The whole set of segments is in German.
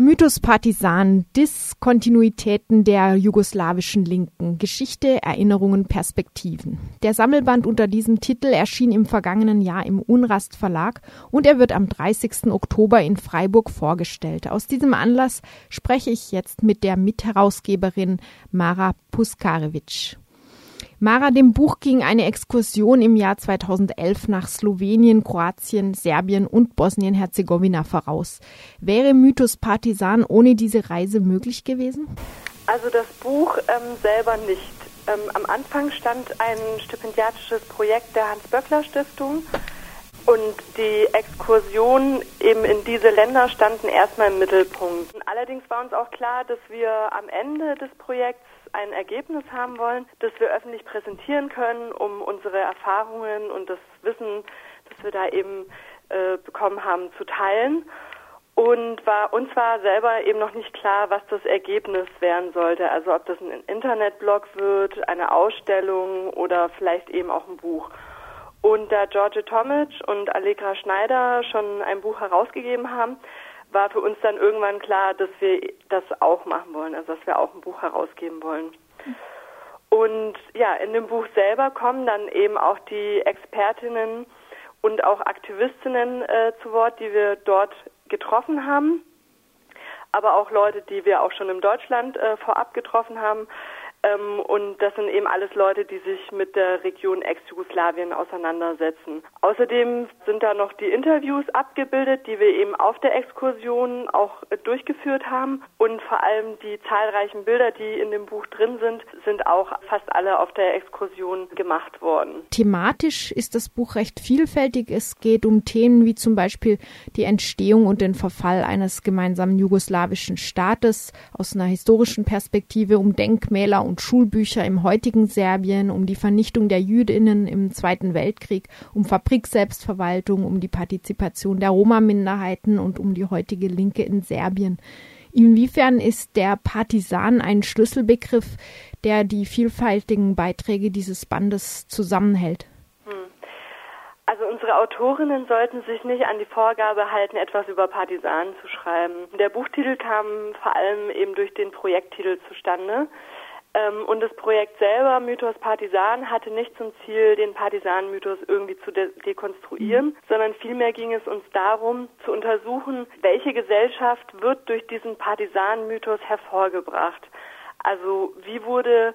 Mythos Partisan, Diskontinuitäten der jugoslawischen Linken, Geschichte, Erinnerungen, Perspektiven. Der Sammelband unter diesem Titel erschien im vergangenen Jahr im Unrast Verlag und er wird am 30. Oktober in Freiburg vorgestellt. Aus diesem Anlass spreche ich jetzt mit der Mitherausgeberin Mara Puskarewitsch. Mara, dem Buch ging eine Exkursion im Jahr 2011 nach Slowenien, Kroatien, Serbien und Bosnien-Herzegowina voraus. Wäre Mythos Partisan ohne diese Reise möglich gewesen? Also das Buch ähm, selber nicht. Ähm, am Anfang stand ein stipendiatisches Projekt der Hans-Böckler-Stiftung und die Exkursion eben in diese Länder standen erstmal im Mittelpunkt. Allerdings war uns auch klar, dass wir am Ende des Projekts ein Ergebnis haben wollen, das wir öffentlich präsentieren können, um unsere Erfahrungen und das Wissen, das wir da eben äh, bekommen haben, zu teilen. Und war uns war selber eben noch nicht klar, was das Ergebnis werden sollte. Also ob das ein Internetblog wird, eine Ausstellung oder vielleicht eben auch ein Buch. Und da George Tomic und Allegra Schneider schon ein Buch herausgegeben haben, war für uns dann irgendwann klar, dass wir das auch machen wollen, also dass wir auch ein Buch herausgeben wollen. Und ja, in dem Buch selber kommen dann eben auch die Expertinnen und auch Aktivistinnen äh, zu Wort, die wir dort getroffen haben, aber auch Leute, die wir auch schon in Deutschland äh, vorab getroffen haben. Ähm, und das sind eben alles Leute, die sich mit der Region Ex-Jugoslawien auseinandersetzen. Außerdem sind da noch die Interviews abgebildet, die wir eben auf der Exkursion auch äh, durchgeführt haben. Und vor allem die zahlreichen Bilder, die in dem Buch drin sind, sind auch fast alle auf der Exkursion gemacht worden. Thematisch ist das Buch recht vielfältig. Es geht um Themen wie zum Beispiel die Entstehung und den Verfall eines gemeinsamen jugoslawischen Staates aus einer historischen Perspektive, um Denkmäler und Schulbücher im heutigen Serbien, um die Vernichtung der Jüdinnen im Zweiten Weltkrieg, um Fabrikselbstverwaltung, um die Partizipation der Roma-Minderheiten und um die heutige Linke in Serbien. Inwiefern ist der Partisan ein Schlüsselbegriff, der die vielfältigen Beiträge dieses Bandes zusammenhält? Hm. Also unsere Autorinnen sollten sich nicht an die Vorgabe halten, etwas über Partisanen zu schreiben. Der Buchtitel kam vor allem eben durch den Projekttitel zustande. Ähm, und das Projekt selber, Mythos Partisan, hatte nicht zum Ziel, den Partisanenmythos irgendwie zu de dekonstruieren, mhm. sondern vielmehr ging es uns darum, zu untersuchen, welche Gesellschaft wird durch diesen Partisanenmythos hervorgebracht. Also wie wurde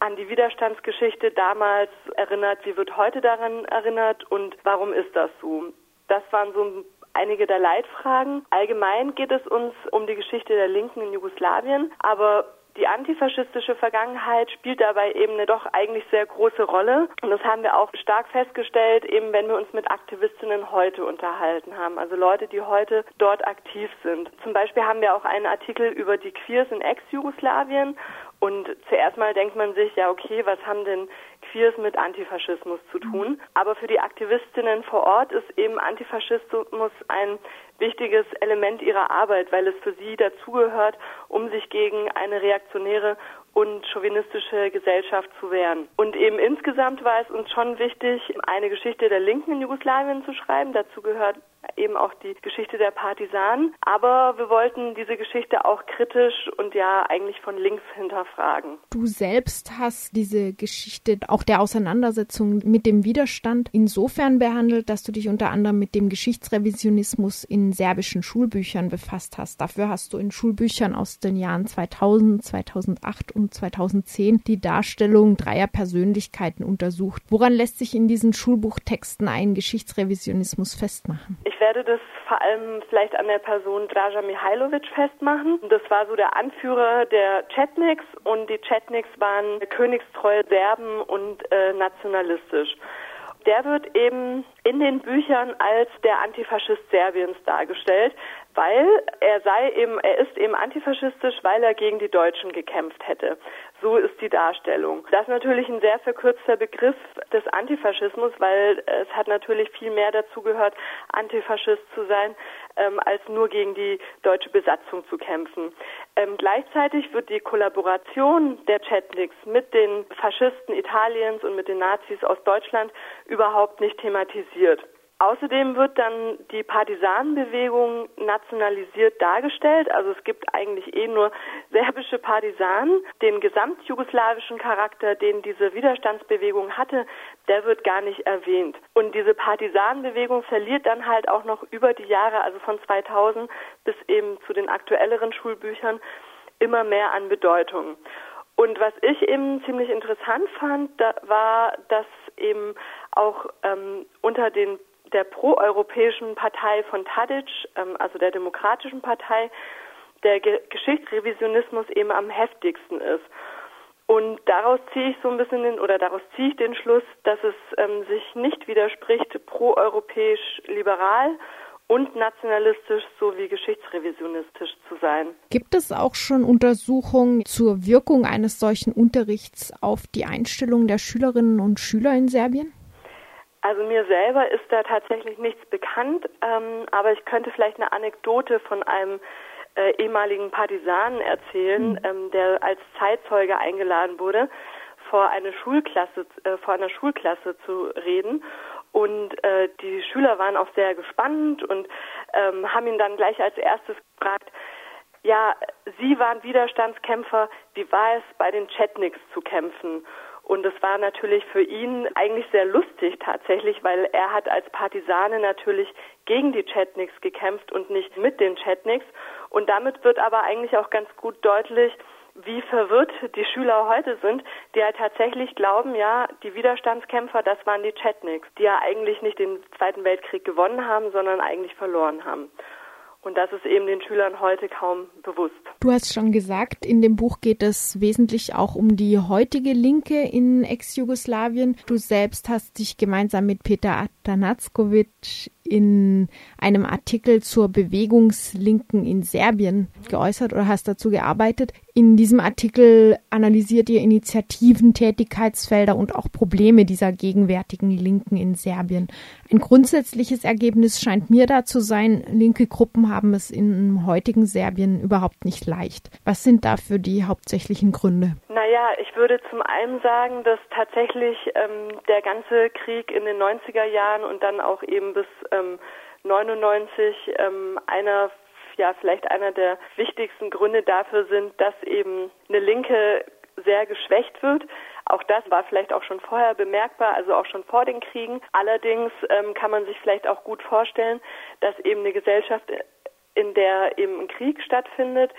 an die Widerstandsgeschichte damals erinnert, wie wird heute daran erinnert und warum ist das so? Das waren so einige der Leitfragen. Allgemein geht es uns um die Geschichte der Linken in Jugoslawien, aber die antifaschistische Vergangenheit spielt dabei eben eine doch eigentlich sehr große Rolle. Und das haben wir auch stark festgestellt, eben wenn wir uns mit Aktivistinnen heute unterhalten haben. Also Leute, die heute dort aktiv sind. Zum Beispiel haben wir auch einen Artikel über die Queers in Ex-Jugoslawien. Und zuerst mal denkt man sich, ja, okay, was haben denn Queers mit Antifaschismus zu tun? Aber für die Aktivistinnen vor Ort ist eben Antifaschismus ein wichtiges Element ihrer Arbeit, weil es für sie dazugehört, um sich gegen eine reaktionäre und chauvinistische Gesellschaft zu wehren. Und eben insgesamt war es uns schon wichtig, eine Geschichte der Linken in Jugoslawien zu schreiben. Dazu gehört eben auch die Geschichte der Partisanen. Aber wir wollten diese Geschichte auch kritisch und ja eigentlich von links hinterfragen. Du selbst hast diese Geschichte auch der Auseinandersetzung mit dem Widerstand insofern behandelt, dass du dich unter anderem mit dem Geschichtsrevisionismus in serbischen Schulbüchern befasst hast. Dafür hast du in Schulbüchern aus den Jahren 2000, 2008 und 2010 die Darstellung dreier Persönlichkeiten untersucht. Woran lässt sich in diesen Schulbuchtexten ein Geschichtsrevisionismus festmachen? Ich werde das vor allem vielleicht an der Person Draža Mihailovic festmachen. Das war so der Anführer der Chetniks und die Chetniks waren königstreue Serben und äh, nationalistisch. Der wird eben in den Büchern als der Antifaschist Serbiens dargestellt, weil er sei eben, er ist eben antifaschistisch, weil er gegen die Deutschen gekämpft hätte. So ist die Darstellung. Das ist natürlich ein sehr verkürzter Begriff des Antifaschismus, weil es hat natürlich viel mehr dazu gehört, Antifaschist zu sein, ähm, als nur gegen die deutsche Besatzung zu kämpfen. Ähm, gleichzeitig wird die Kollaboration der Chetniks mit den Faschisten Italiens und mit den Nazis aus Deutschland überhaupt nicht thematisiert. Außerdem wird dann die Partisanenbewegung nationalisiert dargestellt. Also es gibt eigentlich eh nur serbische Partisanen. Den gesamtjugoslawischen Charakter, den diese Widerstandsbewegung hatte, der wird gar nicht erwähnt. Und diese Partisanenbewegung verliert dann halt auch noch über die Jahre, also von 2000 bis eben zu den aktuelleren Schulbüchern, immer mehr an Bedeutung. Und was ich eben ziemlich interessant fand, da war, dass eben auch ähm, unter den der proeuropäischen Partei von Tadic, ähm, also der Demokratischen Partei, der Ge Geschichtsrevisionismus eben am heftigsten ist. Und daraus ziehe ich so ein bisschen den, oder daraus ziehe ich den Schluss, dass es ähm, sich nicht widerspricht, proeuropäisch liberal und nationalistisch sowie geschichtsrevisionistisch zu sein. Gibt es auch schon Untersuchungen zur Wirkung eines solchen Unterrichts auf die Einstellung der Schülerinnen und Schüler in Serbien? Also mir selber ist da tatsächlich nichts bekannt, ähm, aber ich könnte vielleicht eine Anekdote von einem äh, ehemaligen Partisanen erzählen, mhm. ähm, der als Zeitzeuge eingeladen wurde, vor eine Schulklasse, äh, vor einer Schulklasse zu reden. Und äh, die Schüler waren auch sehr gespannt und ähm, haben ihn dann gleich als erstes gefragt, ja, Sie waren Widerstandskämpfer, wie war es bei den Chetniks zu kämpfen? Und es war natürlich für ihn eigentlich sehr lustig tatsächlich, weil er hat als Partisane natürlich gegen die Chetniks gekämpft und nicht mit den Chetniks. Und damit wird aber eigentlich auch ganz gut deutlich, wie verwirrt die Schüler heute sind, die halt tatsächlich glauben, ja, die Widerstandskämpfer, das waren die Chetniks, die ja eigentlich nicht den Zweiten Weltkrieg gewonnen haben, sondern eigentlich verloren haben. Und das ist eben den Schülern heute kaum bewusst. Du hast schon gesagt, in dem Buch geht es wesentlich auch um die heutige Linke in Ex-Jugoslawien. Du selbst hast dich gemeinsam mit Peter Atanackovic in einem Artikel zur Bewegungslinken in Serbien geäußert oder hast dazu gearbeitet. In diesem Artikel analysiert ihr Initiativen, Tätigkeitsfelder und auch Probleme dieser gegenwärtigen Linken in Serbien. Ein grundsätzliches Ergebnis scheint mir da zu sein, linke Gruppen haben es im heutigen Serbien überhaupt nicht leicht. Was sind dafür die hauptsächlichen Gründe? Naja, ich würde zum einen sagen, dass tatsächlich ähm, der ganze Krieg in den 90er Jahren und dann auch eben bis ähm, 99 ähm, einer ja vielleicht einer der wichtigsten Gründe dafür sind, dass eben eine Linke sehr geschwächt wird. Auch das war vielleicht auch schon vorher bemerkbar, also auch schon vor den Kriegen. Allerdings ähm, kann man sich vielleicht auch gut vorstellen, dass eben eine Gesellschaft, in der eben ein Krieg stattfindet,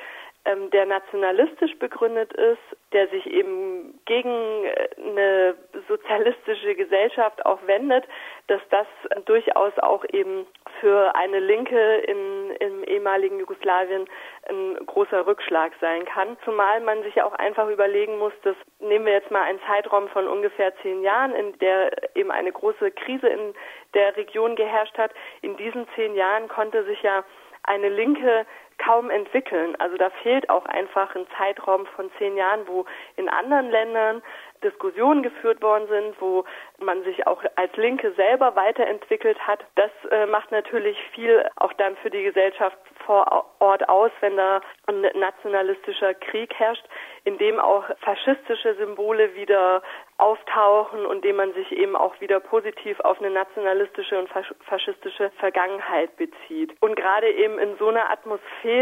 ähm, der nationalistisch begründet ist, der sich eben gegen äh, eine sozialistische Gesellschaft auch wendet, dass das durchaus auch eben für eine Linke in, im ehemaligen Jugoslawien ein großer Rückschlag sein kann. Zumal man sich auch einfach überlegen muss, dass nehmen wir jetzt mal einen Zeitraum von ungefähr zehn Jahren, in der eben eine große Krise in der Region geherrscht hat. In diesen zehn Jahren konnte sich ja eine Linke kaum entwickeln. Also da fehlt auch einfach ein Zeitraum von zehn Jahren, wo in anderen Ländern Diskussionen geführt worden sind, wo man sich auch als Linke selber weiterentwickelt hat. Das äh, macht natürlich viel auch dann für die Gesellschaft vor Ort aus, wenn da ein nationalistischer Krieg herrscht, in dem auch faschistische Symbole wieder auftauchen und dem man sich eben auch wieder positiv auf eine nationalistische und faschistische Vergangenheit bezieht. Und gerade eben in so einer Atmosphäre,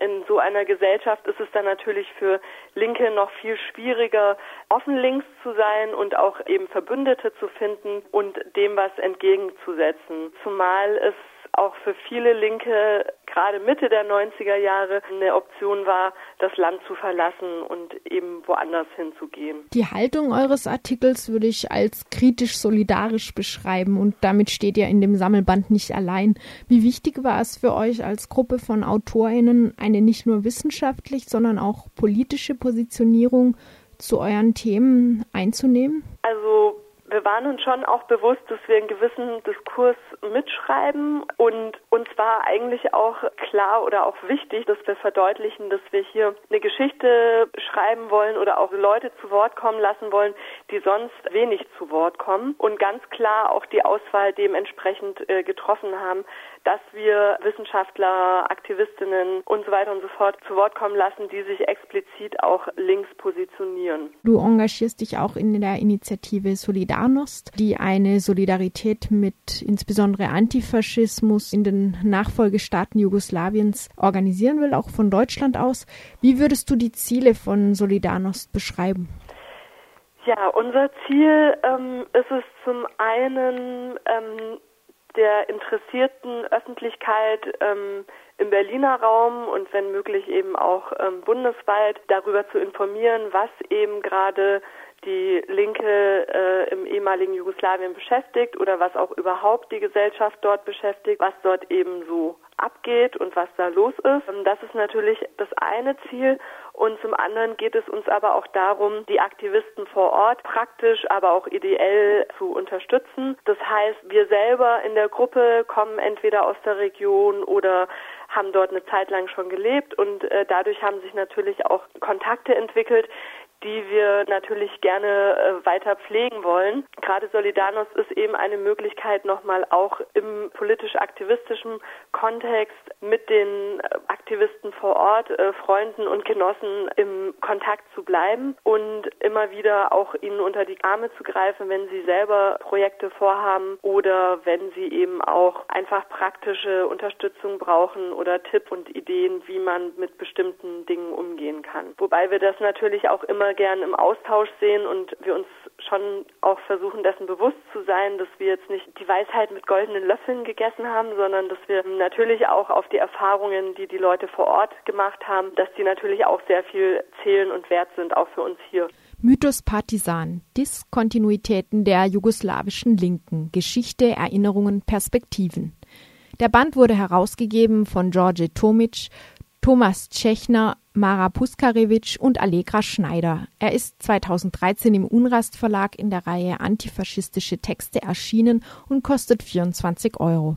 in so einer Gesellschaft ist es dann natürlich für Linke noch viel schwieriger, offen links zu sein und auch eben Verbündete zu finden und dem was entgegenzusetzen. Zumal es auch für viele Linke gerade Mitte der 90er Jahre eine Option war, das Land zu verlassen und eben woanders hinzugehen. Die Haltung eures Artikels würde ich als kritisch solidarisch beschreiben und damit steht ihr in dem Sammelband nicht allein. Wie wichtig war es für euch als Gruppe von Autorinnen, eine nicht nur wissenschaftlich, sondern auch politische Positionierung zu euren Themen einzunehmen? Also wir waren uns schon auch bewusst, dass wir einen gewissen Diskurs mitschreiben und uns war eigentlich auch klar oder auch wichtig, dass wir verdeutlichen, dass wir hier eine Geschichte schreiben wollen oder auch Leute zu Wort kommen lassen wollen, die sonst wenig zu Wort kommen und ganz klar auch die Auswahl dementsprechend äh, getroffen haben, dass wir Wissenschaftler, Aktivistinnen und so weiter und so fort zu Wort kommen lassen, die sich explizit auch links positionieren. Du engagierst dich auch in der Initiative Solidarnost, die eine Solidarität mit insbesondere Antifaschismus in den Nachfolgestaaten Jugoslawiens organisieren will, auch von Deutschland aus. Wie würdest du die Ziele von Solidarność beschreiben? Ja, unser Ziel ähm, ist es zum einen ähm, der interessierten Öffentlichkeit ähm, im Berliner Raum und wenn möglich eben auch ähm, bundesweit darüber zu informieren, was eben gerade die Linke äh, im ehemaligen Jugoslawien beschäftigt oder was auch überhaupt die Gesellschaft dort beschäftigt, was dort eben so abgeht und was da los ist. Ähm, das ist natürlich das eine Ziel. Und zum anderen geht es uns aber auch darum, die Aktivisten vor Ort praktisch, aber auch ideell zu unterstützen. Das heißt, wir selber in der Gruppe kommen entweder aus der Region oder haben dort eine Zeit lang schon gelebt und äh, dadurch haben sich natürlich auch Kontakte entwickelt, die wir natürlich gerne äh, weiter pflegen wollen. Gerade Solidarność ist eben eine Möglichkeit, nochmal auch im politisch-aktivistischen Kontext mit den äh, Aktivisten vor Ort, äh, Freunden und Genossen im Kontakt zu bleiben und immer wieder auch ihnen unter die Arme zu greifen, wenn sie selber Projekte vorhaben oder wenn sie eben auch einfach praktische Unterstützung brauchen oder Tipp und Ideen, wie man mit bestimmten Dingen umgehen kann. Wobei wir das natürlich auch immer gern im Austausch sehen und wir uns schon auch versuchen, dessen bewusst zu sein, dass wir jetzt nicht die Weisheit mit goldenen Löffeln gegessen haben, sondern dass wir natürlich auch auf die Erfahrungen, die die Leute vor Ort gemacht haben, dass die natürlich auch sehr viel zählen und wert sind, auch für uns hier. Mythos Partisan, Diskontinuitäten der jugoslawischen Linken, Geschichte, Erinnerungen, Perspektiven. Der Band wurde herausgegeben von George Tomic, Thomas Tschechner, Mara Puskarewitsch und Allegra Schneider. Er ist 2013 im Unrast Verlag in der Reihe Antifaschistische Texte erschienen und kostet 24 Euro.